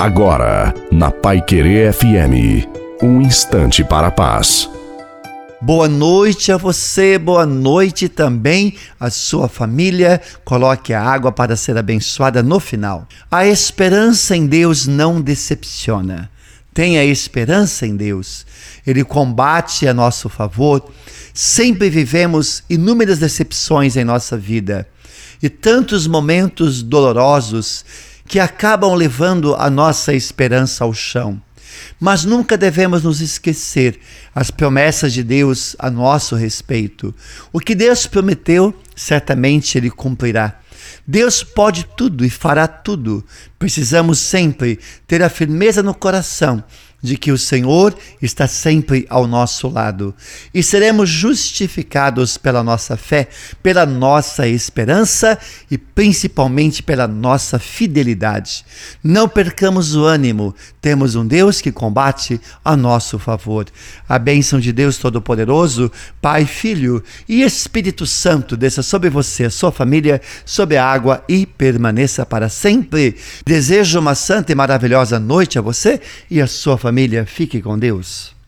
Agora, na Pai Querer FM, um instante para a paz. Boa noite a você, boa noite também à sua família. Coloque a água para ser abençoada no final. A esperança em Deus não decepciona. Tenha esperança em Deus. Ele combate a nosso favor. Sempre vivemos inúmeras decepções em nossa vida e tantos momentos dolorosos que acabam levando a nossa esperança ao chão. Mas nunca devemos nos esquecer as promessas de Deus a nosso respeito. O que Deus prometeu, certamente Ele cumprirá. Deus pode tudo e fará tudo. Precisamos sempre ter a firmeza no coração de que o Senhor está sempre ao nosso lado e seremos justificados pela nossa fé, pela nossa esperança e principalmente pela nossa fidelidade. Não percamos o ânimo, temos um Deus que combate a nosso favor. A bênção de Deus Todo-Poderoso, Pai, Filho e Espírito Santo desça sobre você, sua família, sobre a água e permaneça para sempre. Desejo uma santa e maravilhosa noite a você e a sua família família, fique com Deus.